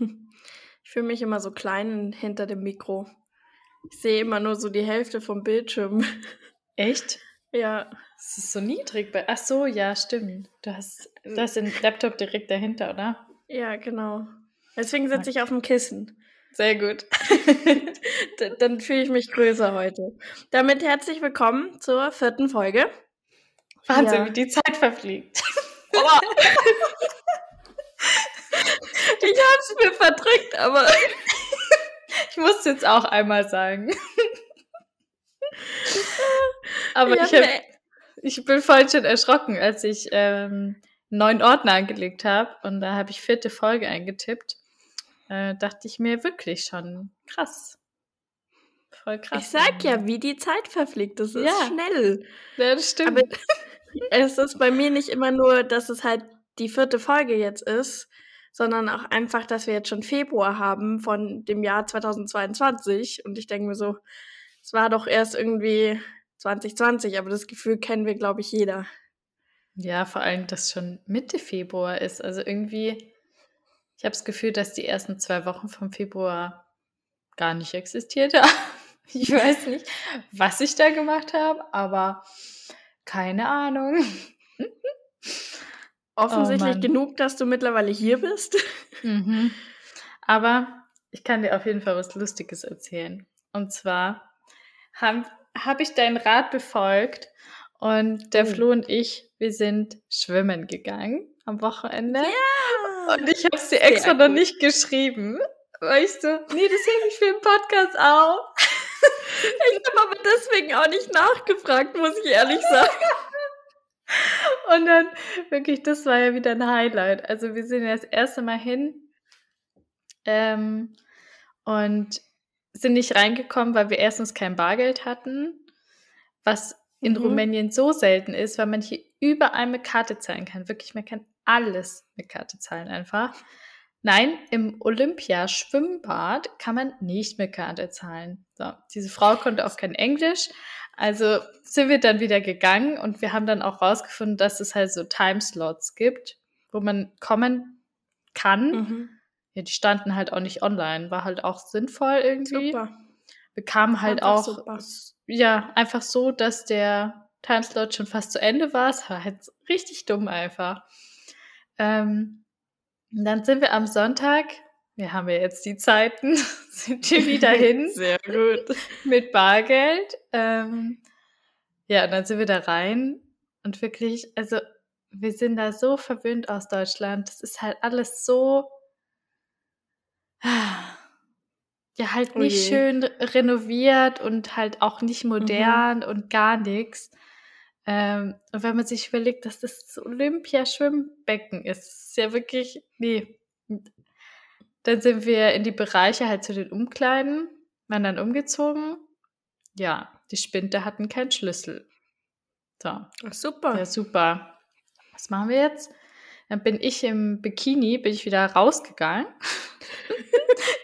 Ich fühle mich immer so klein hinter dem Mikro. Ich sehe immer nur so die Hälfte vom Bildschirm. Echt? Ja. Es ist so niedrig. Bei Ach so, ja, stimmt. Du hast, du hast den Laptop direkt dahinter, oder? Ja, genau. Deswegen sitze ich auf dem Kissen. Sehr gut. Dann fühle ich mich größer heute. Damit herzlich willkommen zur vierten Folge. Wahnsinn, ja. wie die Zeit verfliegt. Ich habe es mir verdrückt, aber ich muss es jetzt auch einmal sagen. aber ich, hab, ich bin vorhin schon erschrocken, als ich ähm, einen neuen Ordner angelegt habe und da habe ich vierte Folge eingetippt äh, dachte ich mir wirklich schon krass. Voll krass. Ich sag ja, wie die Zeit verfliegt. Das ist ja. schnell. Ja, das stimmt. Aber es ist bei mir nicht immer nur, dass es halt die vierte Folge jetzt ist, sondern auch einfach, dass wir jetzt schon Februar haben von dem Jahr 2022. Und ich denke mir so, es war doch erst irgendwie 2020, aber das Gefühl kennen wir, glaube ich, jeder. Ja, vor allem, dass schon Mitte Februar ist. Also irgendwie ich habe das Gefühl, dass die ersten zwei Wochen vom Februar gar nicht existiert haben. Ich weiß nicht, was ich da gemacht habe, aber keine Ahnung. Offensichtlich oh genug, dass du mittlerweile hier bist. Mhm. Aber ich kann dir auf jeden Fall was Lustiges erzählen. Und zwar habe hab ich deinen Rat befolgt und der oh. Flo und ich, wir sind schwimmen gegangen am Wochenende. Ja! Und ich habe es dir extra Sehr noch gut. nicht geschrieben. Ich so, nee, das hebe ich für den Podcast auf. ich habe aber deswegen auch nicht nachgefragt, muss ich ehrlich sagen. Und dann, wirklich, das war ja wieder ein Highlight. Also wir sind ja das erste Mal hin ähm, und sind nicht reingekommen, weil wir erstens kein Bargeld hatten, was in mhm. Rumänien so selten ist, weil man hier überall mit Karte zahlen kann. Wirklich, man kann alles mit Karte zahlen einfach. Nein, im Olympiaschwimmbad kann man nicht mit Karte zahlen. So, diese Frau konnte auch kein Englisch. Also sind wir dann wieder gegangen und wir haben dann auch rausgefunden, dass es halt so Timeslots gibt, wo man kommen kann. Mhm. Ja, die standen halt auch nicht online. War halt auch sinnvoll irgendwie. Super. Wir kamen halt auch, super. ja, einfach so, dass der Timeslot schon fast zu Ende war. Es war halt richtig dumm einfach. Ähm, dann sind wir am Sonntag, wir haben ja jetzt die Zeiten, sind wir wieder hin. Sehr gut. Mit Bargeld. Ähm, ja, und dann sind wir da rein und wirklich, also wir sind da so verwöhnt aus Deutschland. Das ist halt alles so, ja, halt oh nicht oh schön renoviert und halt auch nicht modern mhm. und gar nichts. Ähm, und wenn man sich überlegt, dass das das Olympiaschwimmbecken ist, ist ja wirklich, nee. Dann sind wir in die Bereiche halt zu den Umkleiden, waren dann umgezogen. Ja, die Spinte hatten keinen Schlüssel. So. Ach, super. Ja, super. Was machen wir jetzt? Dann bin ich im Bikini, bin ich wieder rausgegangen.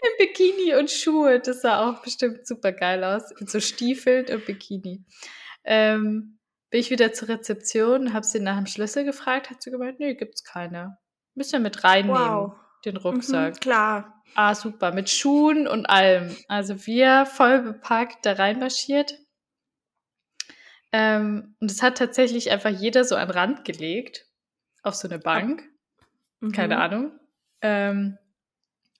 Im Bikini und Schuhe. Das sah auch bestimmt super geil aus. In so Stiefeln und Bikini. Ähm, bin ich wieder zur Rezeption, habe sie nach dem Schlüssel gefragt, hat sie gemeint, nee, gibt's keine. Müssen wir mit reinnehmen, wow. Den Rucksack. Mhm, klar. Ah, super, mit Schuhen und allem. Also wir voll bepackt da reinmarschiert. Ähm, und es hat tatsächlich einfach jeder so einen Rand gelegt, auf so eine Bank. Mhm. Keine Ahnung. Ähm,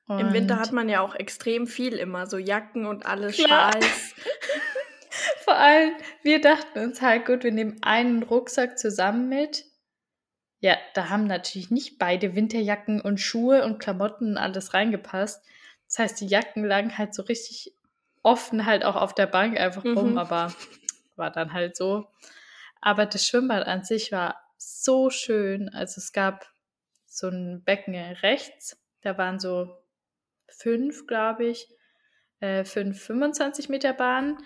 Im Winter hat man ja auch extrem viel immer, so Jacken und alles, Schals. Vor allem, wir dachten uns halt, gut, wir nehmen einen Rucksack zusammen mit. Ja, da haben natürlich nicht beide Winterjacken und Schuhe und Klamotten und alles reingepasst. Das heißt, die Jacken lagen halt so richtig offen halt auch auf der Bank einfach rum, mhm. aber war dann halt so. Aber das Schwimmbad an sich war so schön. Also es gab so ein Becken rechts, da waren so fünf, glaube ich, äh, fünf 25 Meter Bahnen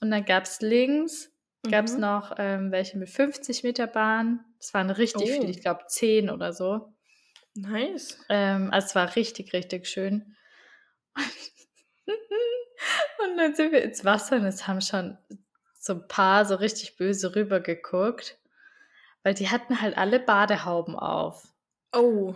und dann gab es links. Gab es noch ähm, welche mit 50 Meter Bahn. Das waren richtig oh. viele, ich glaube 10 oder so. Nice. Ähm, also es war richtig, richtig schön. und dann sind wir ins Wasser und es haben schon so ein paar so richtig böse rüber geguckt, weil die hatten halt alle Badehauben auf. Oh.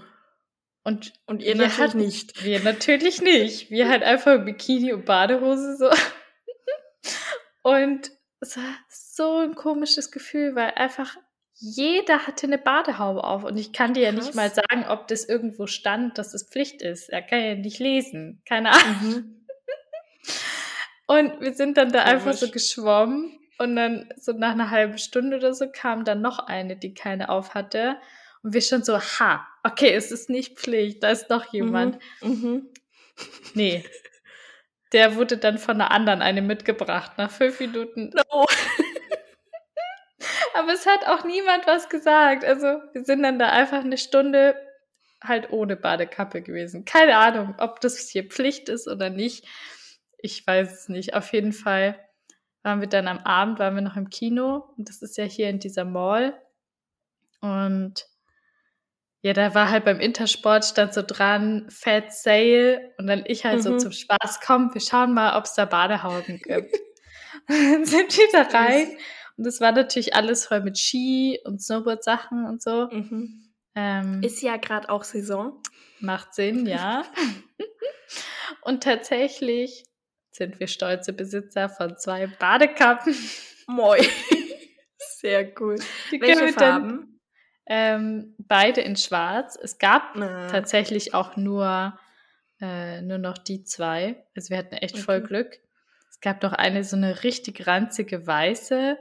Und, und ihr natürlich hatten, nicht. Wir natürlich nicht. Wir halt einfach Bikini und Badehose so. Und es war so ein komisches Gefühl, weil einfach jeder hatte eine Badehaube auf und ich kann dir ja nicht mal sagen, ob das irgendwo stand, dass es Pflicht ist. Er kann ja nicht lesen. Keine Ahnung. Mhm. Und wir sind dann da Komisch. einfach so geschwommen und dann so nach einer halben Stunde oder so kam dann noch eine, die keine auf hatte. Und wir schon so, ha, okay, es ist nicht Pflicht, da ist noch jemand. Mhm. Mhm. Nee. Der wurde dann von einer anderen eine mitgebracht, nach fünf Minuten. No. Aber es hat auch niemand was gesagt. Also wir sind dann da einfach eine Stunde halt ohne Badekappe gewesen. Keine Ahnung, ob das hier Pflicht ist oder nicht. Ich weiß es nicht. Auf jeden Fall waren wir dann am Abend, waren wir noch im Kino. Und das ist ja hier in dieser Mall. Und ja, da war halt beim Intersport stand so dran, Fat Sale. Und dann ich halt mhm. so zum Spaß, komm, wir schauen mal, ob es da Badehauben gibt. und dann sind wir da rein. Und das war natürlich alles voll mit Ski und Snowboard-Sachen und so. Mhm. Ähm, Ist ja gerade auch Saison. Macht Sinn, ja. und tatsächlich sind wir stolze Besitzer von zwei Badekappen. Moi. Sehr cool. Die Welche Farben? Ähm, beide in schwarz. Es gab Na. tatsächlich auch nur, äh, nur noch die zwei. Also wir hatten echt okay. voll Glück. Es gab noch eine so eine richtig ranzige weiße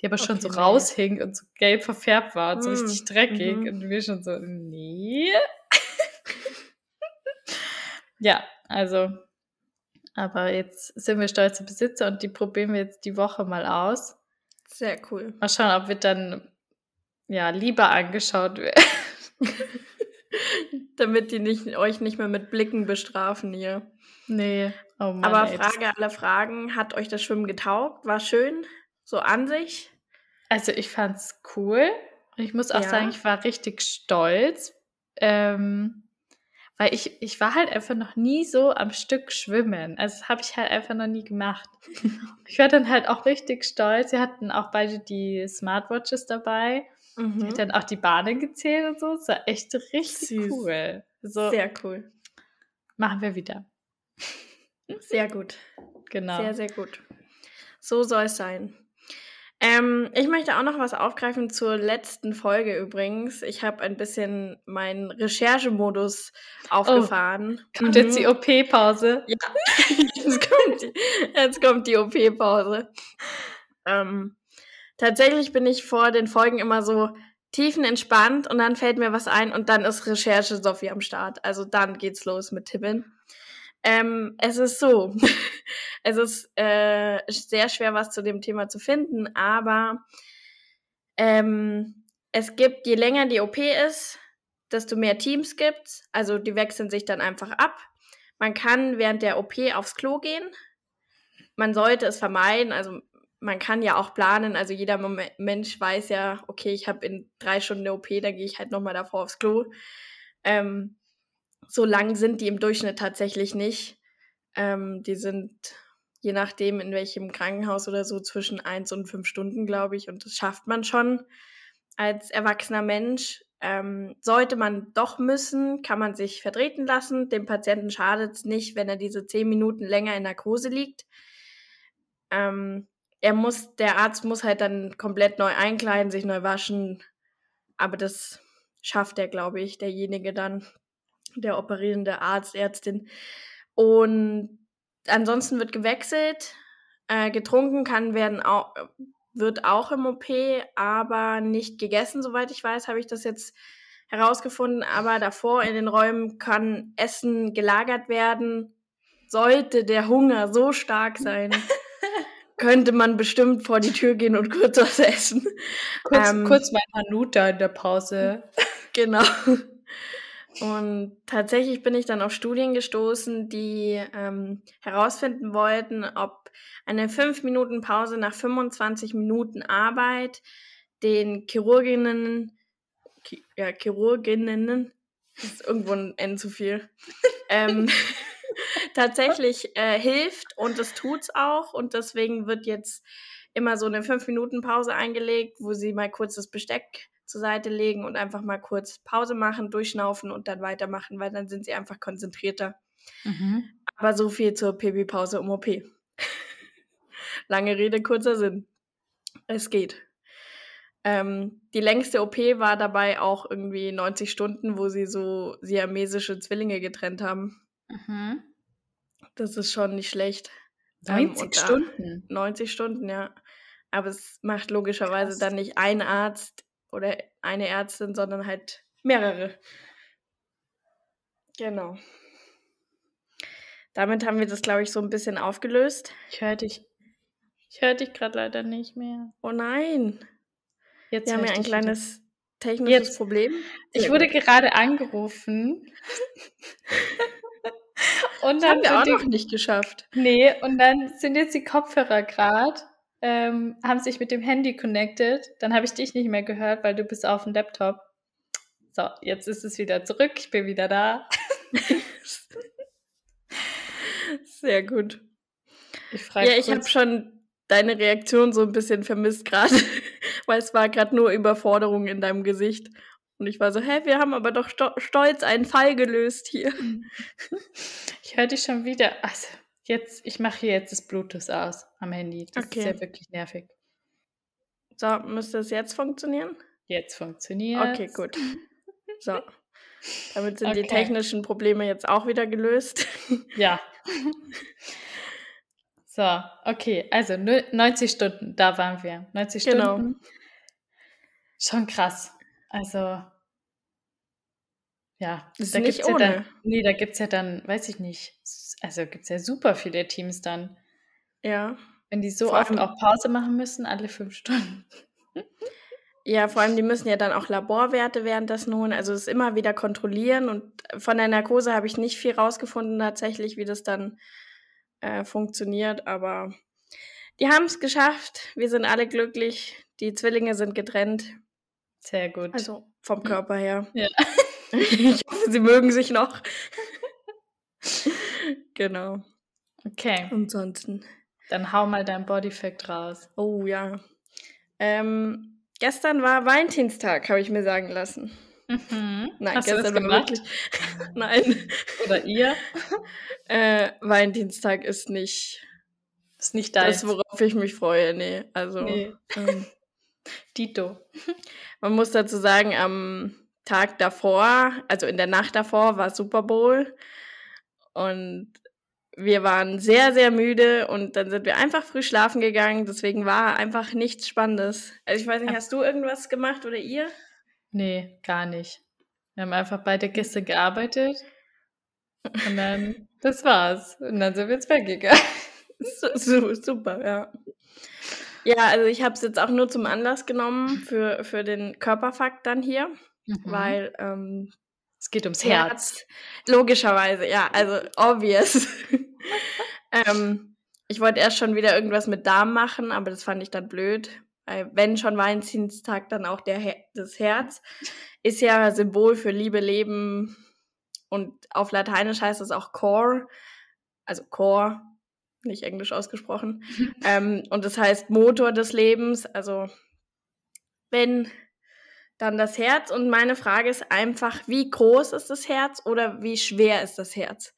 die aber schon okay, so raushing und so gelb verfärbt war und so richtig mm, dreckig. Mhm. Und wir schon so, nee. ja, also, aber jetzt sind wir stolze Besitzer und die probieren wir jetzt die Woche mal aus. Sehr cool. Mal schauen, ob wir dann ja lieber angeschaut werden. Damit die nicht, euch nicht mehr mit Blicken bestrafen hier. Nee. Oh Mann, Aber ey, Frage aller Fragen, hat euch das Schwimmen getaugt? War schön? So an sich? Also ich fand's cool. Und ich muss auch ja. sagen, ich war richtig stolz. Ähm, weil ich, ich war halt einfach noch nie so am Stück schwimmen. Also das habe ich halt einfach noch nie gemacht. ich war dann halt auch richtig stolz. Sie hatten auch beide die Smartwatches dabei. Mhm. Ich dann auch die Bahnen gezählt und so. Das war echt richtig Süß. cool. So, Sehr cool. Machen wir wieder. Sehr gut. Genau. Sehr, sehr gut. So soll es sein. Ähm, ich möchte auch noch was aufgreifen zur letzten Folge übrigens. Ich habe ein bisschen meinen Recherchemodus aufgefahren. Oh, kommt mhm. jetzt die OP-Pause? Ja, jetzt kommt die, jetzt kommt die OP-Pause. Ähm, tatsächlich bin ich vor den Folgen immer so tiefenentspannt und dann fällt mir was ein und dann ist Recherche Sophie am Start. Also dann geht's los mit Tippen. Ähm, es ist so, es ist äh, sehr schwer, was zu dem Thema zu finden, aber ähm, es gibt, je länger die OP ist, desto mehr Teams gibt's. Also die wechseln sich dann einfach ab. Man kann während der OP aufs Klo gehen. Man sollte es vermeiden. Also man kann ja auch planen. Also jeder Mensch weiß ja, okay, ich habe in drei Stunden eine OP, da gehe ich halt nochmal davor aufs Klo. Ähm, so lang sind die im Durchschnitt tatsächlich nicht. Ähm, die sind je nachdem, in welchem Krankenhaus oder so, zwischen eins und fünf Stunden, glaube ich. Und das schafft man schon als erwachsener Mensch. Ähm, sollte man doch müssen, kann man sich vertreten lassen. Dem Patienten schadet es nicht, wenn er diese zehn Minuten länger in Narkose liegt. Ähm, er muss, der Arzt muss halt dann komplett neu einkleiden, sich neu waschen. Aber das schafft er, glaube ich, derjenige dann der operierende Arzt, Ärztin. Und ansonsten wird gewechselt. Äh, getrunken kann werden auch, wird auch im OP, aber nicht gegessen, soweit ich weiß, habe ich das jetzt herausgefunden. Aber davor in den Räumen kann Essen gelagert werden. Sollte der Hunger so stark sein, könnte man bestimmt vor die Tür gehen und kurz was essen. Kurz, ähm, kurz mein Hanuta in der Pause. Genau. Und tatsächlich bin ich dann auf Studien gestoßen, die ähm, herausfinden wollten, ob eine 5 Minuten Pause nach 25 Minuten Arbeit den Chirurginnen, ja, Chirurginnen, ist irgendwo ein N zu viel, ähm, tatsächlich äh, hilft und das tut's auch. Und deswegen wird jetzt immer so eine 5 Minuten Pause eingelegt, wo sie mal kurz das Besteck zur Seite legen und einfach mal kurz Pause machen, durchschnaufen und dann weitermachen, weil dann sind sie einfach konzentrierter. Mhm. Aber so viel zur PB-Pause um OP. Lange Rede, kurzer Sinn. Es geht. Ähm, die längste OP war dabei auch irgendwie 90 Stunden, wo sie so siamesische Zwillinge getrennt haben. Mhm. Das ist schon nicht schlecht. 90 ähm, Stunden? 90 Stunden, ja. Aber es macht logischerweise Krass. dann nicht ein Arzt oder eine Ärztin, sondern halt mehrere. Genau. Damit haben wir das, glaube ich, so ein bisschen aufgelöst. Ich höre dich. Ich höre dich gerade leider nicht mehr. Oh nein. Jetzt wir haben ja ein kleines wieder. technisches Jetzt. Problem. Sehr ich wurde gut. gerade angerufen. und dann das haben wir auch die, noch nicht geschafft. Nee, und dann sind jetzt die Kopfhörer gerade ähm, haben sich mit dem Handy connected. Dann habe ich dich nicht mehr gehört, weil du bist auf dem Laptop. So, jetzt ist es wieder zurück. Ich bin wieder da. Sehr gut. Ich ja, ich habe schon deine Reaktion so ein bisschen vermisst gerade, weil es war gerade nur Überforderung in deinem Gesicht. Und ich war so, hä, wir haben aber doch stolz einen Fall gelöst hier. Ich höre dich schon wieder. Also, Jetzt, ich mache hier jetzt das Bluetooth aus am Handy. Das okay. ist ja wirklich nervig. So, müsste es jetzt funktionieren? Jetzt funktioniert. Okay, gut. So. Damit sind okay. die technischen Probleme jetzt auch wieder gelöst. Ja. So, okay, also 90 Stunden, da waren wir. 90 genau. Stunden. Genau. Schon krass. Also, ja, das ist da nicht ohne. Ja dann, nee, da gibt es ja dann, weiß ich nicht, also gibt es ja super viele Teams dann. Ja. Wenn die so vor oft auch Pause machen müssen, alle fünf Stunden. Ja, vor allem, die müssen ja dann auch Laborwerte währenddessen holen, also es immer wieder kontrollieren. Und von der Narkose habe ich nicht viel rausgefunden tatsächlich, wie das dann äh, funktioniert. Aber die haben es geschafft. Wir sind alle glücklich. Die Zwillinge sind getrennt. Sehr gut. Also vom Körper her. Ja. ich hoffe, sie mögen sich noch. genau. Okay. Ansonsten. Dann hau mal dein Bodyfact raus. Oh ja. Ähm, gestern war Valentinstag, habe ich mir sagen lassen. Mhm. Nein, Hast gestern war wirklich. Nein. Oder ihr? äh, Valentinstag ist nicht. Ist nicht deins. Das, worauf ich mich freue, nee. Also. Nee. Ähm, Dito. Man muss dazu sagen, am Tag davor, also in der Nacht davor, war Super Bowl. Und wir waren sehr, sehr müde und dann sind wir einfach früh schlafen gegangen. Deswegen war einfach nichts Spannendes. Also ich weiß nicht, hast du irgendwas gemacht oder ihr? Nee, gar nicht. Wir haben einfach beide gestern gearbeitet und dann, das war's. Und dann sind wir ins Bett gegangen. So, so, super, ja. Ja, also ich habe es jetzt auch nur zum Anlass genommen für, für den Körperfakt dann hier, mhm. weil ähm, es geht ums Herz. Herz. Logischerweise, ja, also obvious. ähm, ich wollte erst schon wieder irgendwas mit Darm machen, aber das fand ich dann blöd. Weil wenn schon Valentinstag, dann auch der Her das Herz. Ist ja Symbol für Liebe, Leben und auf Lateinisch heißt es auch Core, also Core, nicht englisch ausgesprochen. ähm, und das heißt Motor des Lebens. Also wenn dann das Herz und meine Frage ist einfach, wie groß ist das Herz oder wie schwer ist das Herz?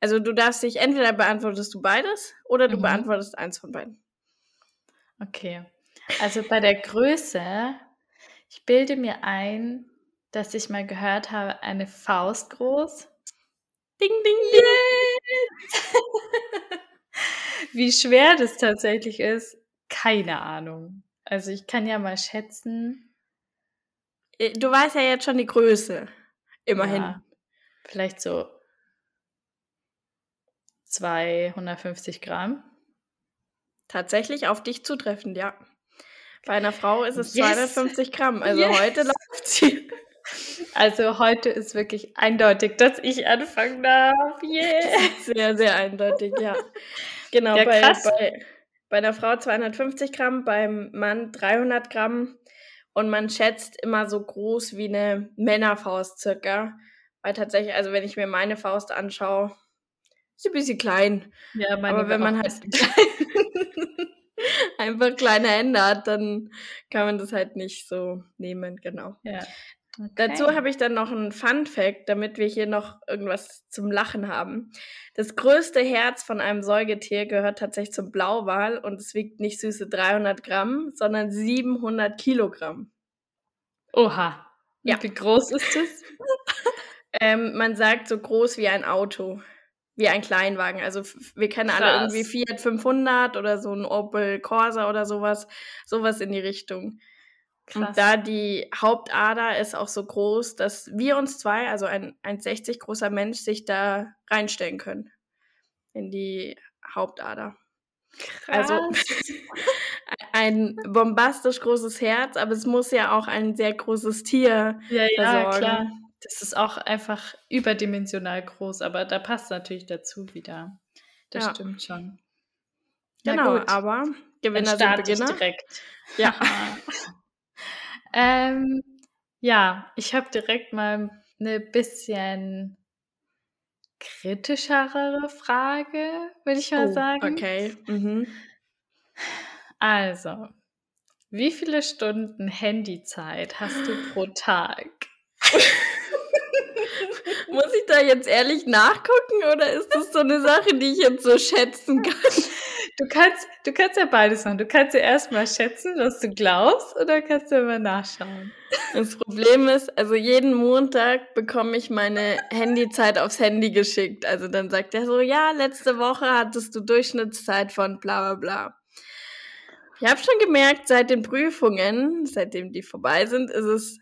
Also du darfst dich entweder beantwortest du beides oder du mhm. beantwortest eins von beiden. Okay. Also bei der Größe, ich bilde mir ein, dass ich mal gehört habe, eine Faust groß. Ding, ding, ding. Yes! Wie schwer das tatsächlich ist, keine Ahnung. Also ich kann ja mal schätzen, äh, du weißt ja jetzt schon die Größe. Immerhin. Ja, vielleicht so 250 Gramm. Tatsächlich auf dich zutreffend, ja. Bei einer Frau ist es yes. 250 Gramm. Also yes. heute läuft sie. Also heute ist wirklich eindeutig, dass ich anfangen darf. Yeah. Sehr, sehr eindeutig, ja. Genau, ja, bei, bei, bei einer Frau 250 Gramm, beim Mann 300 Gramm. Und man schätzt immer so groß wie eine Männerfaust circa. Weil tatsächlich, also wenn ich mir meine Faust anschaue, ist sie ein bisschen klein. Ja, meine Aber wenn man halt. einfach kleine Hände hat, dann kann man das halt nicht so nehmen, genau. Ja. Okay. Dazu habe ich dann noch einen Fun Fact, damit wir hier noch irgendwas zum Lachen haben. Das größte Herz von einem Säugetier gehört tatsächlich zum Blauwal und es wiegt nicht süße 300 Gramm, sondern 700 Kilogramm. Oha. Ja. Wie groß ist das? ähm, man sagt so groß wie ein Auto, wie ein Kleinwagen. Also wir kennen Krass. alle irgendwie Fiat 500 oder so ein Opel Corsa oder sowas, sowas in die Richtung. Krass. Und da die Hauptader ist auch so groß, dass wir uns zwei, also ein 1,60 großer Mensch, sich da reinstellen können. In die Hauptader. Also Krass. Also ein bombastisch großes Herz, aber es muss ja auch ein sehr großes Tier ja, ja, versorgen. Klar. Das ist auch einfach überdimensional groß, aber da passt natürlich dazu wieder. Das ja. stimmt schon. Genau, aber Gewinner sind Beginner. direkt. Ja. Ähm, ja, ich habe direkt mal eine bisschen kritischere Frage, würde ich mal oh, sagen. Okay. Mhm. Also, wie viele Stunden Handyzeit hast du pro Tag? Muss ich da jetzt ehrlich nachgucken oder ist das so eine Sache, die ich jetzt so schätzen kann? Du kannst, du kannst ja beides machen. Du kannst ja erstmal schätzen, was du glaubst, oder kannst du immer nachschauen. Das Problem ist, also jeden Montag bekomme ich meine Handyzeit aufs Handy geschickt. Also dann sagt er so, ja, letzte Woche hattest du Durchschnittszeit von bla bla bla. Ich habe schon gemerkt, seit den Prüfungen, seitdem die vorbei sind, ist es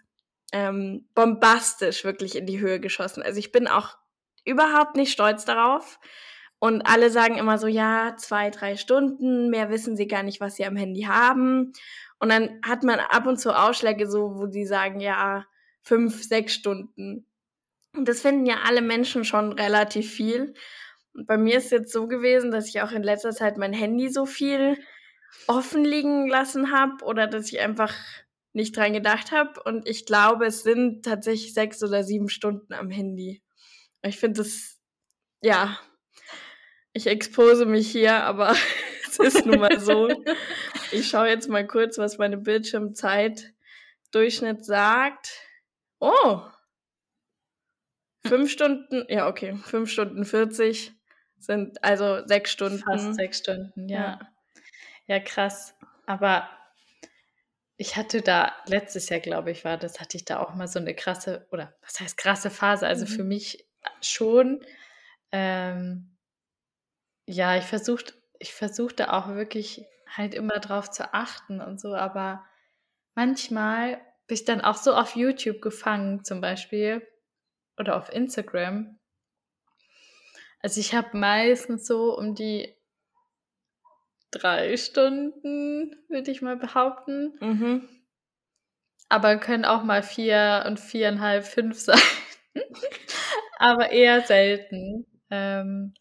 ähm, bombastisch wirklich in die Höhe geschossen. Also ich bin auch überhaupt nicht stolz darauf. Und alle sagen immer so, ja, zwei, drei Stunden, mehr wissen sie gar nicht, was sie am Handy haben. Und dann hat man ab und zu Ausschläge so, wo die sagen, ja, fünf, sechs Stunden. Und das finden ja alle Menschen schon relativ viel. Und bei mir ist es jetzt so gewesen, dass ich auch in letzter Zeit mein Handy so viel offen liegen lassen habe oder dass ich einfach nicht dran gedacht habe. Und ich glaube, es sind tatsächlich sechs oder sieben Stunden am Handy. Ich finde das, ja, ich expose mich hier, aber es ist nun mal so. Ich schaue jetzt mal kurz, was meine Bildschirmzeit Durchschnitt sagt. Oh! Fünf Stunden, ja, okay, fünf Stunden 40 sind also sechs Stunden. Fast sechs Stunden, ja. Ja, ja krass. Aber ich hatte da letztes Jahr, glaube ich, war das, hatte ich da auch mal so eine krasse, oder was heißt krasse Phase? Also mhm. für mich schon. Ähm, ja, ich versuchte ich versuchte auch wirklich halt immer drauf zu achten und so, aber manchmal bin ich dann auch so auf YouTube gefangen, zum Beispiel, oder auf Instagram. Also ich habe meistens so um die drei Stunden, würde ich mal behaupten. Mhm. Aber können auch mal vier und viereinhalb, fünf sein. aber eher selten. Ähm,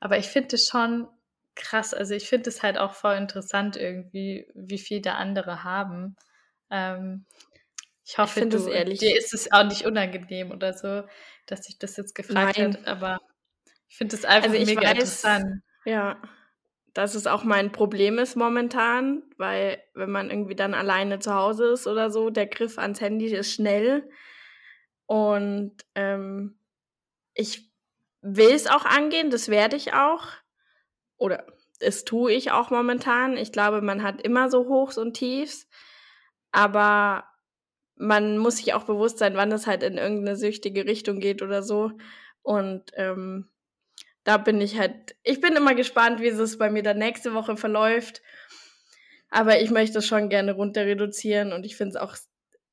aber ich finde es schon krass. Also ich finde es halt auch voll interessant irgendwie, wie viel da andere haben. Ähm, ich hoffe, ich du, ehrlich. dir ist es auch nicht unangenehm oder so, dass ich das jetzt gefragt habe. Aber ich finde es einfach also mega weiß, interessant. Ja, dass es auch mein Problem ist momentan, weil wenn man irgendwie dann alleine zu Hause ist oder so, der Griff ans Handy ist schnell. Und ähm, ich will es auch angehen, das werde ich auch. Oder es tue ich auch momentan. Ich glaube, man hat immer so Hochs und Tiefs. Aber man muss sich auch bewusst sein, wann es halt in irgendeine süchtige Richtung geht oder so. Und ähm, da bin ich halt, ich bin immer gespannt, wie es bei mir dann nächste Woche verläuft. Aber ich möchte es schon gerne runter reduzieren und ich finde es auch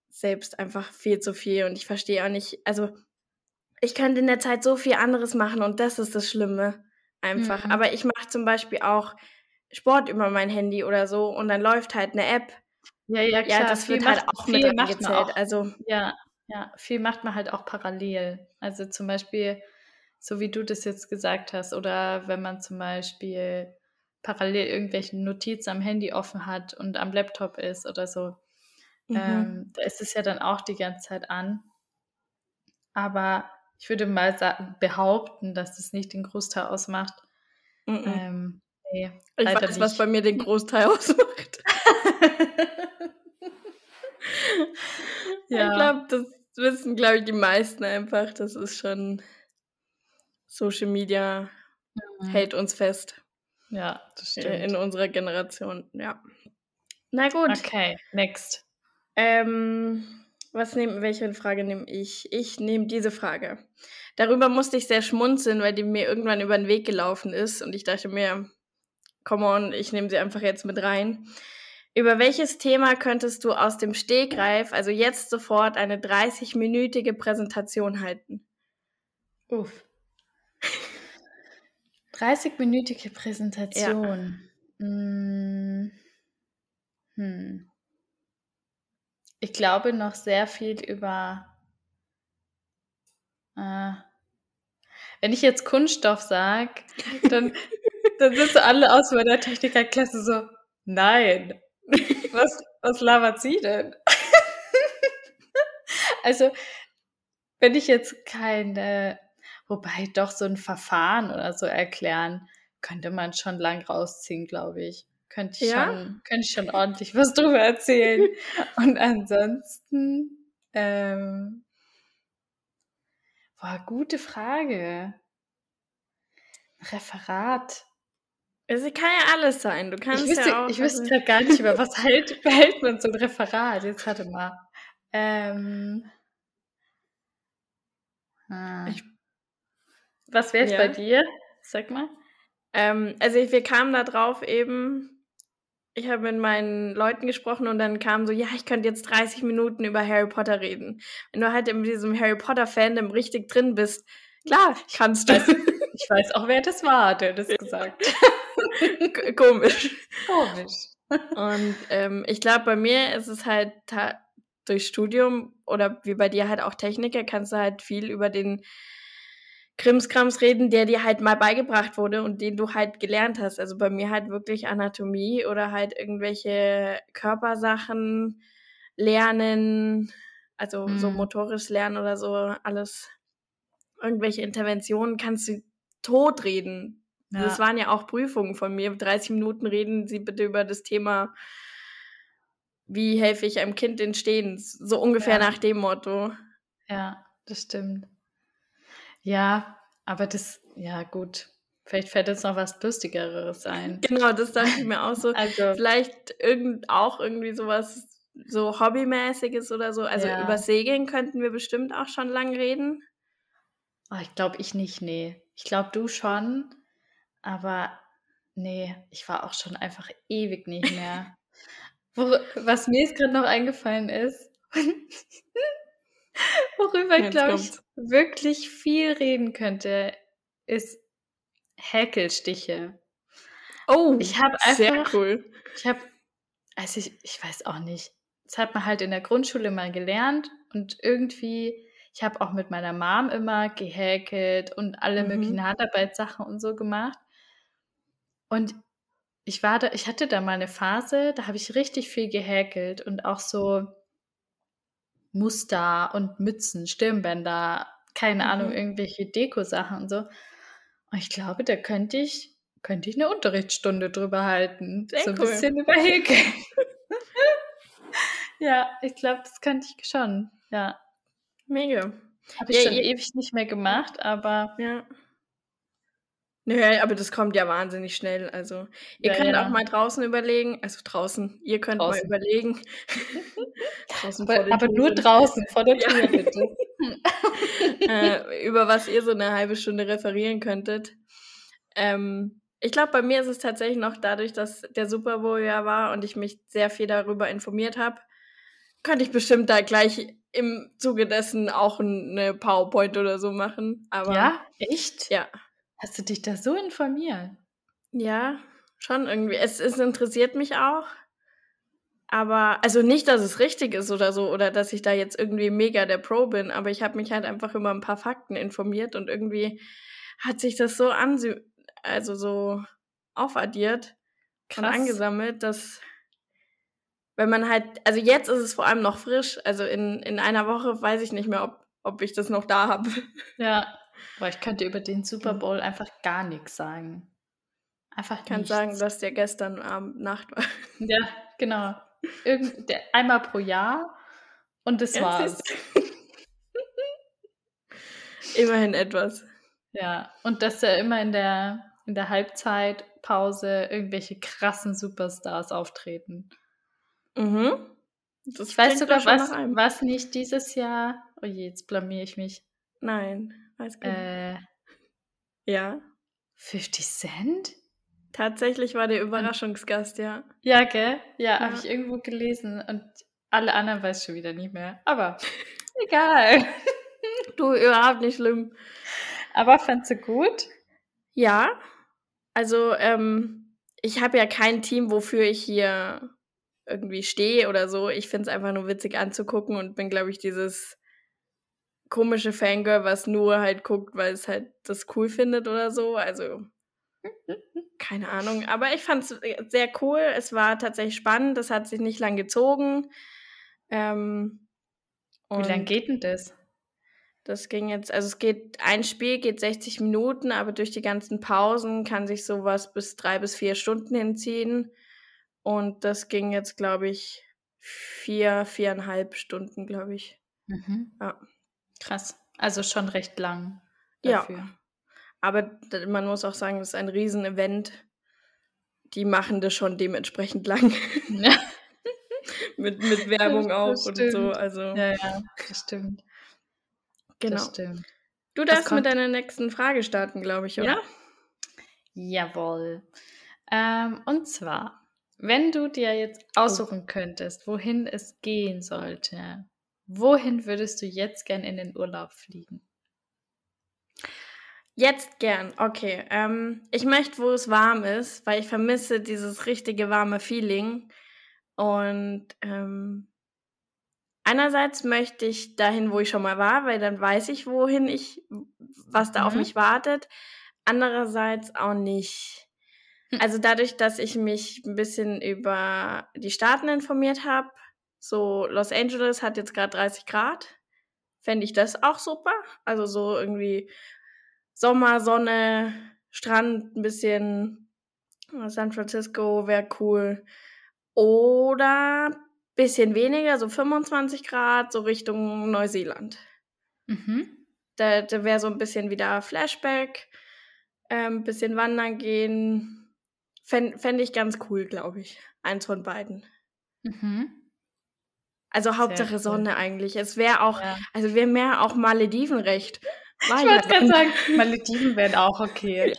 selbst einfach viel zu viel und ich verstehe auch nicht, also ich könnte in der Zeit so viel anderes machen und das ist das Schlimme einfach. Mhm. Aber ich mache zum Beispiel auch Sport über mein Handy oder so und dann läuft halt eine App. Ja, ja, klar. Ja, das viel wird halt macht, auch mit angezählt. Also ja, ja, viel macht man halt auch parallel. Also zum Beispiel, so wie du das jetzt gesagt hast, oder wenn man zum Beispiel parallel irgendwelche Notizen am Handy offen hat und am Laptop ist oder so. Mhm. Ähm, da ist es ja dann auch die ganze Zeit an. Aber ich würde mal behaupten, dass das nicht den Großteil ausmacht. Mm -mm. Ähm, Nee, ich weiß, was nicht. bei mir den Großteil ausmacht. Ich ja. glaube, das wissen, glaube ich, die meisten einfach. Das ist schon Social Media Mhm. hält uns fest Ja, das äh, stimmt. in unserer Generation. Ja. Na gut. Okay, next. Ähm, was nehm, welche Frage nehme ich? Ich nehme diese Frage. Darüber musste ich sehr schmunzeln, weil die mir irgendwann über den Weg gelaufen ist und ich dachte mir, come on, ich nehme sie einfach jetzt mit rein. Über welches Thema könntest du aus dem Stegreif, also jetzt sofort, eine 30-minütige Präsentation halten? Uff. 30-minütige Präsentation. Mm. Hm. Ich glaube noch sehr viel über. Äh, wenn ich jetzt Kunststoff sage, dann, dann sitzen alle aus meiner Technikerklasse so, nein, was, was labert sie denn? also, wenn ich jetzt keine, wobei doch so ein Verfahren oder so erklären, könnte man schon lang rausziehen, glaube ich. Könnte ich, Ja? schon, könnte ich schon ordentlich was drüber erzählen. Und ansonsten, ähm, boah, gute Frage. Referat. Es kann ja alles sein. Du kannst Ich wüsste, ja auch. ich wüsste also- gerade gar nicht, über was hält, behält man so ein Referat. Jetzt warte mal. Ähm, ah. Ich- was wäre es Ja. bei dir? Sag mal. Ähm, also ich, wir kamen da drauf eben, ich habe mit meinen Leuten gesprochen und dann kam so, ja, ich könnte jetzt 30 Minuten über Harry Potter reden. Wenn du halt in diesem Harry Potter-Fandom richtig drin bist, klar, kannst du. Ich weiß auch, wer das war, der das gesagt Komisch. Komisch. Und ähm, ich glaube, bei mir ist es halt durch Studium oder wie bei dir halt auch Techniker, kannst du halt viel über den Krimskrams reden, der dir halt mal beigebracht wurde und den du halt gelernt hast. Also bei mir halt wirklich Anatomie oder halt irgendwelche Körpersachen lernen, also so Mhm. motorisch lernen oder so, alles. Irgendwelche Interventionen kannst du totreden. Das Ja, waren ja auch Prüfungen von mir. 30 Minuten reden Sie bitte über das Thema, wie helfe ich einem Kind entstehen? So ungefähr Ja. nach dem Motto. ja, das stimmt. Ja, aber das, ja, gut. Vielleicht fällt jetzt noch was Lustigeres ein. Genau, das dachte ich mir auch so. Also, Vielleicht irgend, auch irgendwie sowas so Hobbymäßiges oder so. Also Ja. über Segeln könnten wir bestimmt auch schon lang reden. oh, ich glaube, ich nicht, nee. Ich glaube, du schon, aber nee, ich war auch schon einfach ewig nicht mehr. Wor was mir jetzt gerade noch eingefallen ist, worüber ich, glaube ich, wirklich viel reden könnte, ist Häkelstiche. Oh, Ich habe sehr einfach cool. Ich habe, also ich, ich weiß auch nicht. Das hat man halt in der Grundschule mal gelernt und irgendwie, ich habe auch mit meiner Mom immer gehäkelt und alle Mhm. möglichen Handarbeitssachen und so gemacht. Und ich war da, ich hatte da mal eine Phase, da habe ich richtig viel gehäkelt und auch so Muster und Mützen, Stirnbänder, keine Ahnung, Mhm. irgendwelche Deko-Sachen und so. Und ich glaube, da könnte ich, könnte ich eine Unterrichtsstunde drüber halten. Sehr so ein cool. bisschen über Häkeln. ja, ich glaube, das könnte ich schon. Ja. Mega. Habe ich Ja, schon ihr- ewig nicht mehr gemacht, aber Ja. Nö, aber das kommt ja wahnsinnig schnell. Also, ihr Ja, könnt ja. auch mal draußen überlegen, also draußen, ihr könnt mal Draußen. überlegen. draußen aber, aber nur draußen vor der Ja. Tür, bitte. äh, über was ihr so eine halbe Stunde referieren könntet. Ähm, ich glaube, bei mir ist es tatsächlich noch dadurch, dass der Super Bowl ja war und ich mich sehr viel darüber informiert habe, könnte ich bestimmt da gleich im Zuge dessen auch eine PowerPoint oder so machen. Aber ja, echt? ja, Hast du dich da so informiert? ja, schon irgendwie. Es, es interessiert mich auch. Aber, also nicht, dass es richtig ist oder so, oder dass ich da jetzt irgendwie mega der Pro bin, aber ich habe mich halt einfach über ein paar Fakten informiert und irgendwie hat sich das so ansü also so aufaddiert und Krass. angesammelt, dass wenn man halt, also jetzt ist es vor allem noch frisch, also in, in einer Woche weiß ich nicht mehr, ob, ob ich das noch da habe. Ja. Boah, ich könnte über den Super Bowl einfach gar nichts sagen. Einfach Ich kann nichts. sagen, dass der gestern Abend Nacht war. Ja, genau. Irgend, der, einmal pro Jahr und das Ja, war's. Immerhin etwas. Ja, und dass er immer in der, in der Halbzeitpause irgendwelche krassen Superstars auftreten. Mhm. Das Ich weiß sogar, was, was nicht dieses Jahr. Oh je, jetzt blamier ich mich. Nein, gar nicht. Äh, Ja, 50 Cent? tatsächlich war der Überraschungsgast, ja. Ja, gell? Ja, Ja. habe ich irgendwo gelesen und alle anderen weiß schon wieder nicht mehr. Aber egal. Du, überhaupt nicht schlimm. Aber fandst du gut? Ja, also ähm, ich habe ja kein Team, wofür ich hier irgendwie stehe oder so. Ich finde es einfach nur witzig anzugucken und bin, glaube ich, dieses komische Fangirl, was nur halt guckt, weil es halt das cool findet oder so. Also keine Ahnung. Aber ich fand es sehr cool. Es war tatsächlich spannend. Es hat sich nicht lang gezogen. Ähm, Wie lange und geht denn das? das ging jetzt, also es geht, ein Spiel geht 60 Minuten, aber durch die ganzen Pausen kann sich sowas bis drei bis vier Stunden hinziehen. Und das ging jetzt, glaube ich, vier, viereinhalb Stunden, glaube ich. Mhm. Ja. Krass. Also schon recht lang Ja. dafür. Aber d- man muss auch sagen, das ist ein Riesen-Event. Die machen das schon dementsprechend lang. Ja, mit, mit Werbung Das auch und so. Also, ja, ja, das stimmt. genau. Das stimmt. Du darfst mit deiner nächsten Frage starten, glaube ich, oder? Ja. Jawohl. Ähm, und zwar, wenn du dir jetzt aussuchen könntest, wohin es gehen sollte, wohin würdest du jetzt gern in den Urlaub fliegen? Jetzt gern, okay. Ähm, ich möchte, wo es warm ist, weil ich vermisse dieses richtige warme Feeling. Und ähm, einerseits möchte ich dahin, wo ich schon mal war, weil dann weiß ich, wohin ich, was da auf Mhm. mich wartet. Andererseits auch nicht. Hm. Also dadurch, dass ich mich ein bisschen über die Staaten informiert habe, so Los Angeles hat jetzt gerade 30 Grad, fände ich das auch super. Also so irgendwie Sommer, Sonne, Strand, ein bisschen äh, San Francisco wäre cool. Oder bisschen weniger, so 25 Grad, so Richtung Neuseeland. Mhm. Da, da wäre so ein bisschen wieder Flashback, ähm, bisschen wandern gehen. Fände fänd ich ganz cool, glaube ich. Eins von beiden. Mhm. Also Hauptsache cool. Sonne eigentlich. Es wäre auch, Ja. also wäre mehr auch Malediven recht. War Ich wollte gerade sagen, Malediven wären auch okay.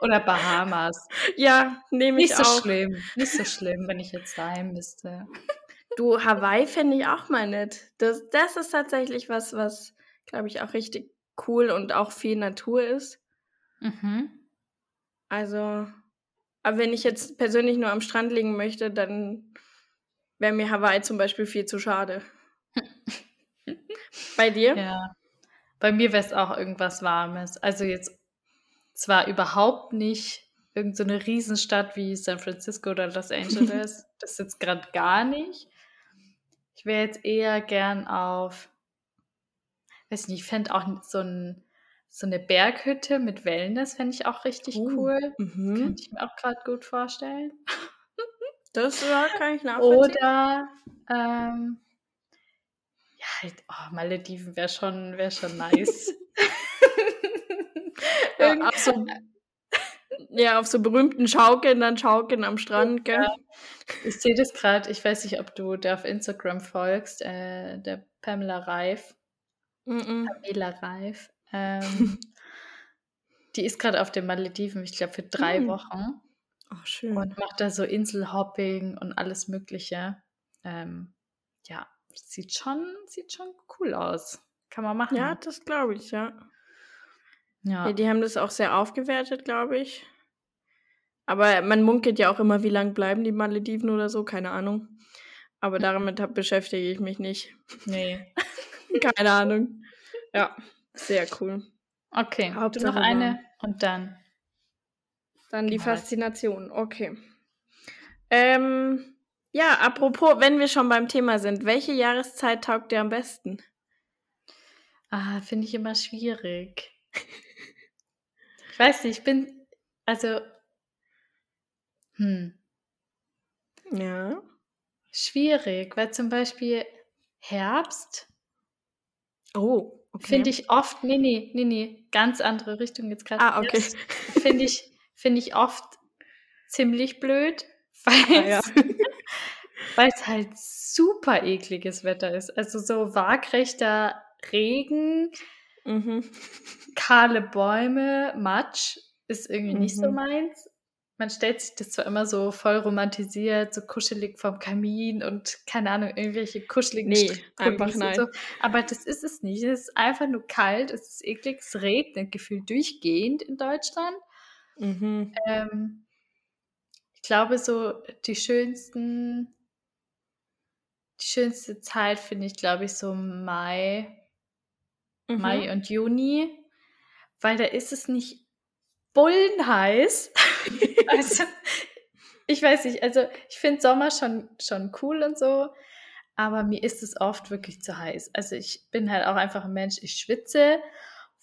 Oder Bahamas. Ja, nehme ich Nicht so auch. schlimm. Nicht so schlimm, wenn ich jetzt daheim müsste. Du, Hawaii fände ich auch mal nett. Das, das ist tatsächlich was, was, glaube ich, auch richtig cool und auch viel Natur ist. Mhm. Also, aber wenn ich jetzt persönlich nur am Strand liegen möchte, dann wäre mir Hawaii zum Beispiel viel zu schade. Bei dir? Ja. Bei mir wäre es auch irgendwas Warmes. Also jetzt zwar überhaupt nicht irgend so eine Riesenstadt wie San Francisco oder Los Angeles. das jetzt gerade gar nicht. Ich wäre jetzt eher gern auf, weiß nicht, ich fände auch so, ein, so eine Berghütte mit Wellness, fände ich auch richtig Oh, cool. Mhm. Könnte ich mir auch gerade gut vorstellen. Das ja, kann ich nachvollziehen. Oder ähm, ja, halt, oh, Malediven wäre schon, wär schon nice. Ja, auf so, ja, auf so berühmten Schaukeln, dann Schaukeln am Strand, gell? Ja. Ich sehe das gerade, ich weiß nicht, ob du der auf Instagram folgst, äh, der Pamela Reif, Mhm. Pamela Reif. Ähm, die ist gerade auf den Malediven, ich glaube, für drei Mm. Wochen Ach, schön. und macht da so Inselhopping und alles Mögliche. Ähm, ja, sieht schon, sieht schon cool aus. Kann man machen. ja, das glaube ich, ja. ja. Ja, die haben das auch sehr aufgewertet, glaube ich. Aber man munkelt ja auch immer, wie lang bleiben die Malediven oder so, keine Ahnung. Aber damit hab, beschäftige ich mich nicht. Nee. Keine Ahnung. Ja, sehr cool. Okay, du Hauptsache noch eine und dann. Dann die Genau. Faszination, okay. Ähm, ja, apropos, wenn wir schon beim Thema sind, welche Jahreszeit taugt dir am besten? Ah, finde ich immer schwierig. Ich weiß nicht, ich bin, also Hm. Ja. Schwierig, weil zum Beispiel Herbst Oh, okay. finde ich oft, nee, nee, nee, nee, ganz andere Richtung jetzt gerade. Ah, okay. Finde ich, finde ich oft ziemlich blöd, weil Ah, ja. weil es halt super ekliges Wetter ist. Also so waagrechter Regen, Mhm. kahle Bäume, Matsch ist irgendwie nicht so Mhm. meins. Man stellt sich das zwar immer so voll romantisiert, so kuschelig vorm Kamin und keine Ahnung, irgendwelche kuscheligen Nee, einfach und nein. so. Aber das ist es nicht. Es ist einfach nur kalt, es ist eklig, es regnet gefühlt durchgehend in Deutschland. Mhm. Ähm, ich glaube, so die schönsten, die schönste Zeit finde ich, glaube ich, so Mai, Mhm. Mai und Juni, weil da ist es nicht bullenheiß. also, ich weiß nicht, also ich finde Sommer schon, schon cool und so, aber mir ist es oft wirklich zu heiß. Also ich bin halt auch einfach ein Mensch, ich schwitze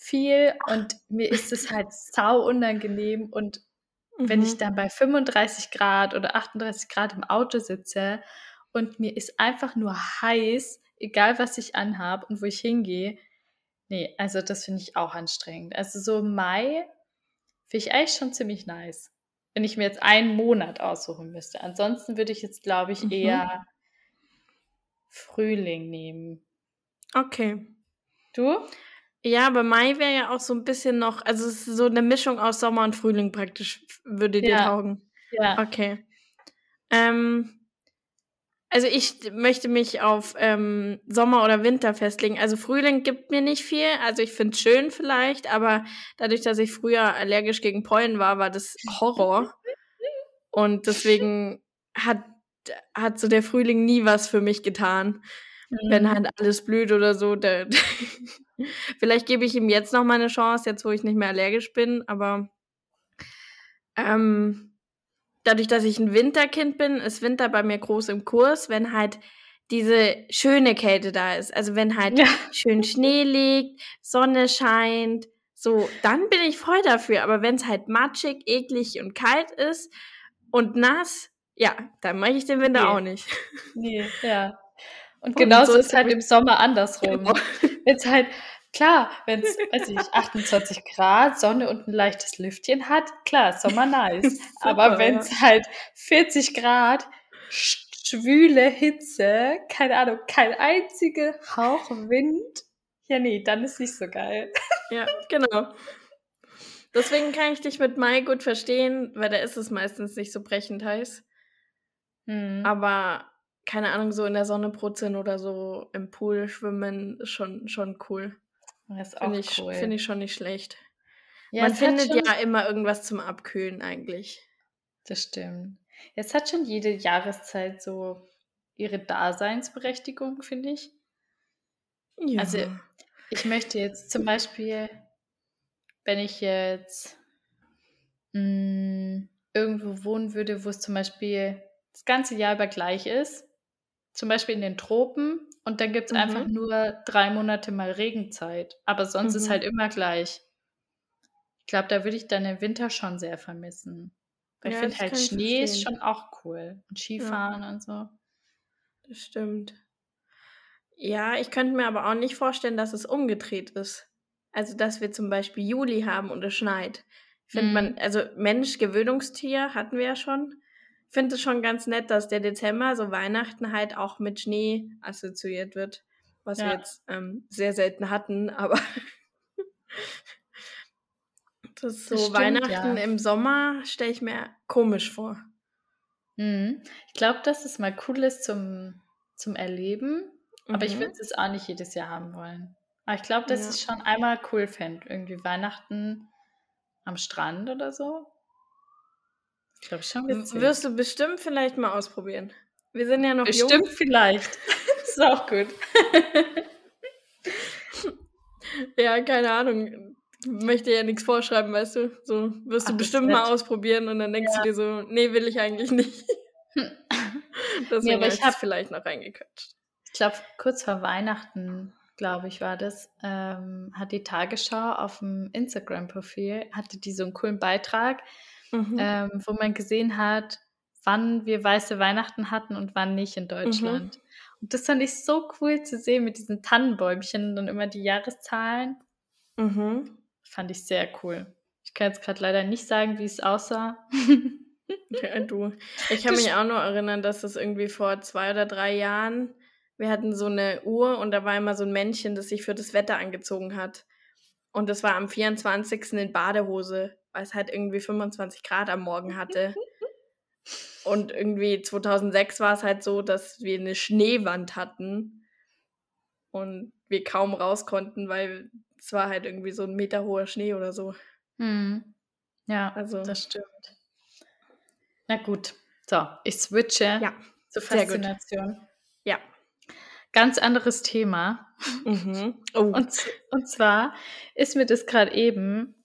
viel und mir ist es halt sau unangenehm und wenn ich Mhm. dann bei 35 Grad oder 38 Grad im Auto sitze und mir ist einfach nur heiß, egal was ich anhabe und wo ich hingehe. Nee, also das finde ich auch anstrengend. Also so Mai finde ich eigentlich schon ziemlich nice. Wenn ich mir jetzt einen Monat aussuchen müsste. Ansonsten würde ich jetzt, glaube ich, Mhm. eher Frühling nehmen. Okay. Du? Ja, aber Mai wäre ja auch so ein bisschen noch, also es ist so eine Mischung aus Sommer und Frühling praktisch, würde dir Ja. taugen. Ja. Okay. Ähm, also ich möchte mich auf ähm, Sommer oder Winter festlegen. Also Frühling gibt mir nicht viel. Also ich finde es schön vielleicht, aber dadurch, dass ich früher allergisch gegen Pollen war, war das Horror. Und deswegen hat, hat so der Frühling nie was für mich getan. Wenn Mhm. halt alles blüht oder so. Da, vielleicht gebe ich ihm jetzt noch mal eine Chance, jetzt wo ich nicht mehr allergisch bin, aber ähm, dadurch, dass ich ein Winterkind bin, ist Winter bei mir groß im Kurs, wenn halt diese schöne Kälte da ist. Also wenn halt Ja. schön Schnee liegt, Sonne scheint, so, dann bin ich voll dafür. Aber wenn es halt matschig, eklig und kalt ist und nass, ja, dann mache ich den Winter Nee. auch nicht. Nee, ja. Und Und genauso so ist halt im Sommer andersrum. Genau. Jetzt halt, klar, wenn es, weiß ich, 28 Grad, Sonne und ein leichtes Lüftchen hat, klar, Sommer nice. Aber Super, wenn es halt 40 Grad, sch- schwüle Hitze, keine Ahnung, kein einziger Hauch Wind, ja nee, dann ist nicht so geil. Ja, genau. Deswegen kann ich dich mit Mai gut verstehen, weil da ist es meistens nicht so brechend heiß. Hm. Aber keine Ahnung, so in der Sonne brutzeln oder so im Pool schwimmen ist schon, schon cool. Das ist auch Finde ich, cool. find ich schon nicht schlecht. Ja, Man findet ja immer irgendwas zum Abkühlen eigentlich. Das stimmt. Jetzt hat schon jede Jahreszeit so ihre Daseinsberechtigung, finde ich. Ja. Also, Ich möchte jetzt zum Beispiel, wenn ich jetzt mh, irgendwo wohnen würde, wo es zum Beispiel das ganze Jahr über gleich ist, zum Beispiel in den Tropen, und dann gibt es Mhm. einfach nur drei Monate mal Regenzeit, aber sonst ist Mhm. halt immer gleich. Ich glaube, da würde ich dann den Winter schon sehr vermissen. Weil Ja, ich finde halt Schnee ist schon auch cool. Und Skifahren und so. Das stimmt. Ja, ich könnte mir aber auch nicht vorstellen, dass es umgedreht ist. Also, dass wir zum Beispiel Juli haben und es schneit. Ich finde Mhm. man, also Mensch, Gewöhnungstier hatten wir ja schon. Ich finde es schon ganz nett, dass der Dezember, so Weihnachten, halt auch mit Schnee assoziiert wird. Was wir Ja. jetzt ähm, sehr selten hatten, aber das ist so Das stimmt, Weihnachten ja. im Sommer stelle ich mir komisch vor. Mhm. Ich glaube, dass es mal cool ist zum, zum Erleben, aber ich Mhm. würde es auch nicht jedes Jahr haben wollen. Aber ich glaube, dass Ja. ich es schon einmal cool fände. Irgendwie Weihnachten am Strand oder so. Ich glaube schon witzig. Wirst du bestimmt vielleicht mal ausprobieren. Wir sind ja noch Bestimmt vielleicht. das ist auch gut. jung. Ja, keine Ahnung. Ich möchte ja nichts vorschreiben, weißt du? So wirst Ach, du das bestimmt mal ausprobieren und dann denkst du dir so, nee, will ich eigentlich nicht. Deswegen aber habe ich ich hab- es vielleicht noch reingequetscht. Ich glaube, kurz vor Weihnachten, glaube ich, war das, ähm, hat die Tagesschau auf dem Instagram-Profil, hatte die so einen coolen Beitrag. Mhm. ähm, wo man gesehen hat, wann wir weiße Weihnachten hatten und wann nicht in Deutschland. Mhm. Und das fand ich so cool zu sehen mit diesen Tannenbäumchen und immer die Jahreszahlen. Mhm. Fand ich sehr cool. Ich kann jetzt gerade leider nicht sagen, wie es aussah. ja, du. Ich kann mich auch nur erinnern, dass es irgendwie vor zwei oder drei Jahren, wir hatten so eine Uhr und da war immer so ein Männchen, das sich für das Wetter angezogen hat. Und das war am 24. in Badehose, weil es halt irgendwie 25 Grad am Morgen hatte. Und irgendwie 2006 war es halt so, dass wir eine Schneewand hatten und wir kaum raus konnten, weil es war halt irgendwie so ein Meter hoher Schnee oder so. Hm. Ja, also, das stimmt. Na gut, so, ich switche ja, zur Faszination. Ja. Ganz anderes Thema. Mhm. Oh. Und, und zwar ist mir das gerade eben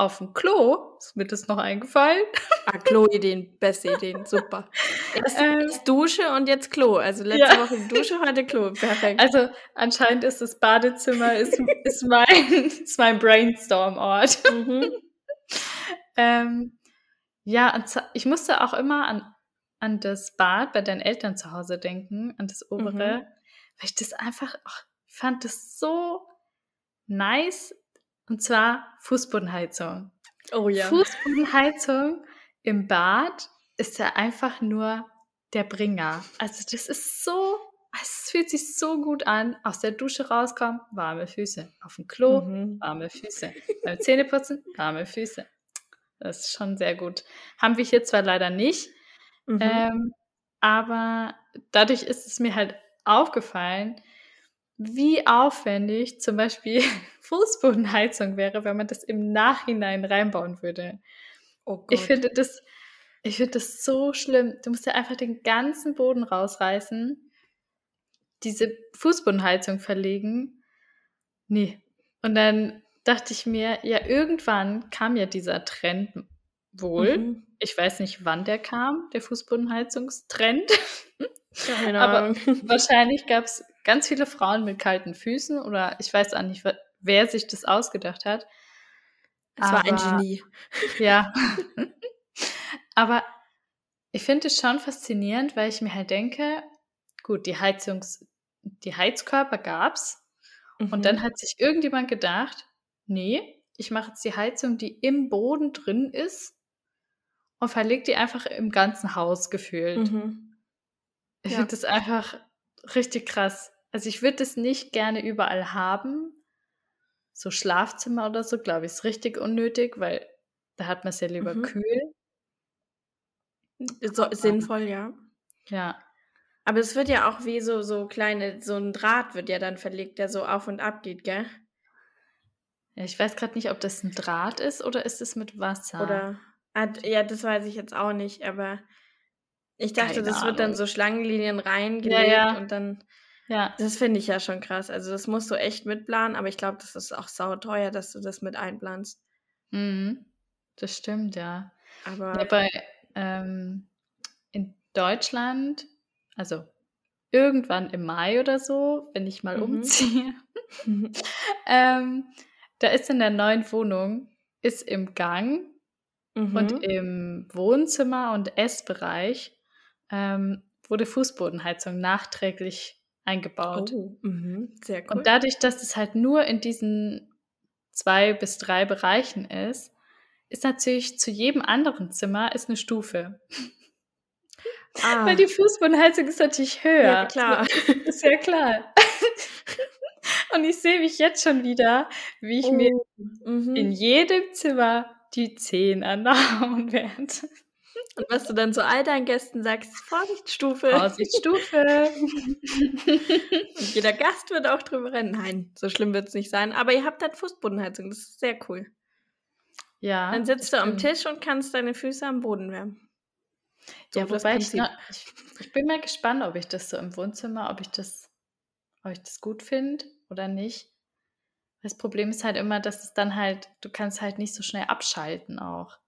auf dem Klo, ist mir das noch eingefallen. Ah, Klo-Ideen, beste Ideen, super. Erst, ähm, Dusche und jetzt Klo. Also letzte ja. Woche Dusche, heute Klo, perfekt. Also anscheinend ist das Badezimmer ist, ist, mein, ist mein Brainstorm-Ort. Mhm. ähm, ja, ich musste auch immer an, an das Bad bei deinen Eltern zu Hause denken, an das obere, mhm. weil ich das einfach, ach, fand das so nice, und zwar Fußbodenheizung. Oh ja. Fußbodenheizung im Bad ist ja einfach nur der Bringer. Also das ist so, es fühlt sich so gut an. Aus der Dusche rauskommen, warme Füße. Auf dem Klo, mhm. warme Füße. Beim Zähneputzen, warme Füße. Das ist schon sehr gut. Haben wir hier zwar leider nicht, mhm. ähm, aber dadurch ist es mir halt aufgefallen, wie aufwendig zum Beispiel Fußbodenheizung wäre, wenn man das im Nachhinein reinbauen würde. Oh ich finde das, ich finde das so schlimm. Du musst ja einfach den ganzen Boden rausreißen, diese Fußbodenheizung verlegen. Nee. Und dann dachte ich mir, ja, irgendwann kam ja dieser Trend wohl. Mhm. Ich weiß nicht, wann der kam, der Fußbodenheizungstrend. Keine Ahnung. Aber wahrscheinlich gab es ganz viele Frauen mit kalten Füßen oder ich weiß auch nicht, wer sich das ausgedacht hat. Es Aber, war ein Genie. Ja. Aber ich finde es schon faszinierend, weil ich mir halt denke, gut, die Heizungs, die Heizkörper gab's. Mhm. Und dann mhm. hat sich irgendjemand gedacht, nee, ich mache jetzt die Heizung, die im Boden drin ist und verlege die einfach im ganzen Haus gefühlt. Mhm. Ich ja. finde das einfach richtig krass. Also ich würde es nicht gerne überall haben. So Schlafzimmer oder so, glaube ich, ist richtig unnötig, weil da hat man es ja lieber mhm. kühl. So, sinnvoll, ja. Ja. Aber es wird ja auch wie so, so kleine, so ein Draht wird ja dann verlegt, der so auf und ab geht, gell? Ja, ich weiß gerade nicht, ob das ein Draht ist oder ist es mit Wasser. Oder, ja, das weiß ich jetzt auch nicht, aber ich dachte, Keine das Ahnung. wird dann so Schlangenlinien reingelegt ja, ja. und dann. Ja. Das finde ich ja schon krass. Also das musst du echt mitplanen, aber ich glaube, das ist auch sauteuer, dass du das mit einplanst. Mhm. Das stimmt, ja. Aber ja, bei, ähm, in Deutschland, also irgendwann im Mai oder so, wenn ich mal mhm. umziehe, ähm, da ist in der neuen Wohnung, ist im Gang mhm. und im Wohnzimmer und Essbereich ähm, wurde Fußbodenheizung nachträglich eingebaut. Oh, mh, sehr cool. Und dadurch, dass es halt nur in diesen zwei bis drei Bereichen ist, ist natürlich zu jedem anderen Zimmer ist eine Stufe. Ah. Weil die Fußbodenheizung ist natürlich höher. Ja, klar. Ist ja klar. Und ich sehe mich jetzt schon wieder, wie ich oh. mir mhm. in jedem Zimmer die Zehen anhauen werde. Und was du dann zu all deinen Gästen sagst, Vorsichtsstufe. Vorsichtsstufe. Und jeder Gast wird auch drüber rennen. Nein, so schlimm wird es nicht sein. Aber ihr habt halt Fußbodenheizung, das ist sehr cool. Ja. Dann sitzt du am Tisch und kannst deine Füße am Boden wärmen. So, ja, wobei ich, noch, ich, ich, bin mal gespannt, ob ich das so im Wohnzimmer, ob ich das, ob ich das gut finde oder nicht. Das Problem ist halt immer, dass es dann halt, du kannst halt nicht so schnell abschalten auch.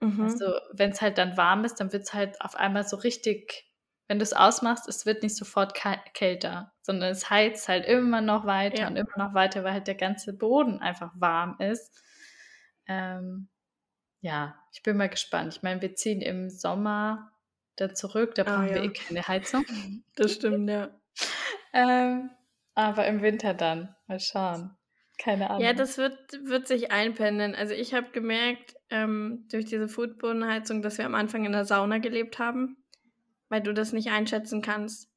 Mhm. Also wenn es halt dann warm ist, dann wird es halt auf einmal so richtig, wenn du es ausmachst, es wird nicht sofort kälter, sondern es heizt halt immer noch weiter ja. und immer noch weiter, weil halt der ganze Boden einfach warm ist. Ähm, ja, ich bin mal gespannt. Ich meine, wir ziehen im Sommer da zurück, da Ah, brauchen wir ja. eh keine Heizung. Das stimmt, ja. ähm, aber im Winter dann. Mal schauen. Keine Ahnung. Ja, das wird, wird sich einpendeln. Also ich habe gemerkt, ähm, durch diese Foodbodenheizung, dass wir am Anfang in der Sauna gelebt haben, weil du das nicht einschätzen kannst.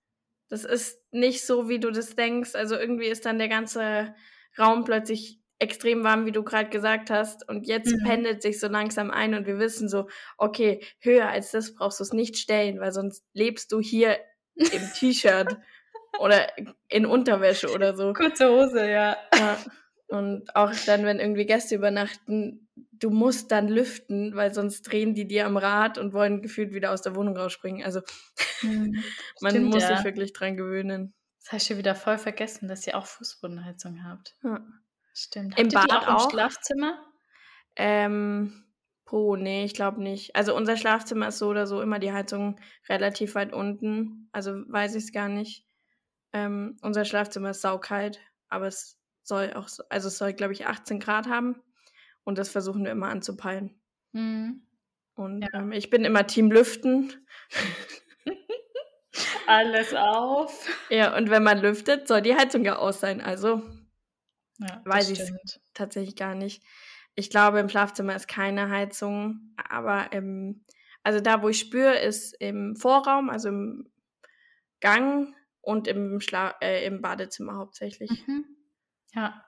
Das ist nicht so, wie du das denkst. Also irgendwie ist dann der ganze Raum plötzlich extrem warm, wie du gerade gesagt hast. Und jetzt Mhm. pendelt sich so langsam ein und wir wissen so, okay, höher als das brauchst du es nicht stellen, weil sonst lebst du hier im T-Shirt oder in Unterwäsche oder so. Kurze Hose, ja. Ja. Und auch dann, wenn irgendwie Gäste übernachten, du musst dann lüften, weil sonst drehen die dir am Rad und wollen gefühlt wieder aus der Wohnung rausspringen. Also Mhm. man Stimmt, muss ja. sich wirklich dran gewöhnen. Das ich schon wieder voll vergessen, dass ihr auch Fußbodenheizung habt. Ja. Stimmt. Im Habt Bad auch im auch? Schlafzimmer? Ähm, oh, nee, ich glaube nicht. Also unser Schlafzimmer ist so oder so immer die Heizung relativ weit unten. Also weiß ich es gar nicht. Ähm, unser Schlafzimmer ist saukalt, aber es soll auch, so, also es soll, glaube ich, 18 Grad haben. Und das versuchen wir immer anzupeilen. Mhm. Und Ja. ähm, ich bin immer Team Lüften. Alles auf. Ja, und wenn man lüftet, soll die Heizung ja aus sein. Also Ja, Weiß ich's. stimmt. tatsächlich gar nicht. Ich glaube, im Schlafzimmer ist keine Heizung, aber im, also da, wo ich spüre, ist im Vorraum, also im Gang und im, Schla äh, im Badezimmer hauptsächlich. Mhm. Ja.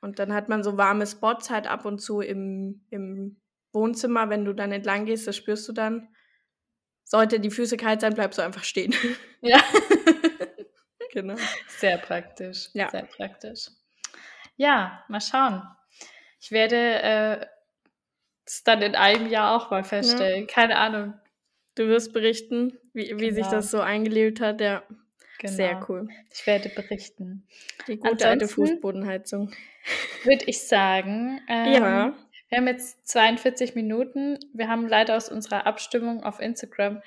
Und dann hat man so warme Spots halt ab und zu im, im Wohnzimmer. Wenn du dann entlang gehst, das spürst du dann. Sollte die Füße kalt sein, bleibst du einfach stehen. Ja. genau. Sehr praktisch. Ja. Sehr praktisch. Ja, mal schauen. Ich werde äh, es dann in einem Jahr auch mal feststellen. Keine Ahnung. Du wirst berichten, wie, wie sich Genau. das so eingelebt hat. Ja, Genau. sehr cool. Ich werde berichten. Die gute alte Ansonsten- Fußbodenheizung. Würde ich sagen. Ähm, ja. Wir haben jetzt 42 Minuten. Wir haben leider aus unserer Abstimmung auf Instagram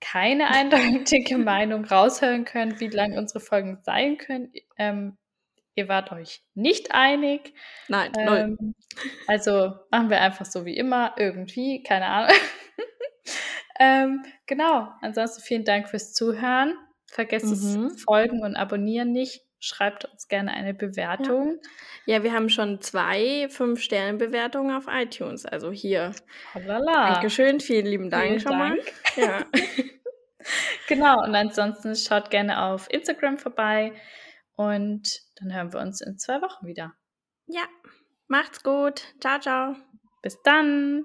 keine eindeutige Meinung raushören können, wie lang unsere Folgen sein können. Ähm, ihr wart euch nicht einig. Nein. Ähm, also machen wir einfach so wie immer, irgendwie, keine Ahnung. ähm, genau. Ansonsten vielen Dank fürs Zuhören. Vergesst Mhm. das Folgen und Abonnieren nicht. Schreibt uns gerne eine Bewertung. Ja, wir haben schon zwei Fünf-Sterne-Bewertungen auf iTunes. Also hier. Hollala. Dankeschön, vielen lieben Dank Vielen schon mal. Ja. Genau, und ansonsten schaut gerne auf Instagram vorbei und dann hören wir uns in zwei Wochen wieder. ja, macht's gut. Ciao, ciao. Bis dann!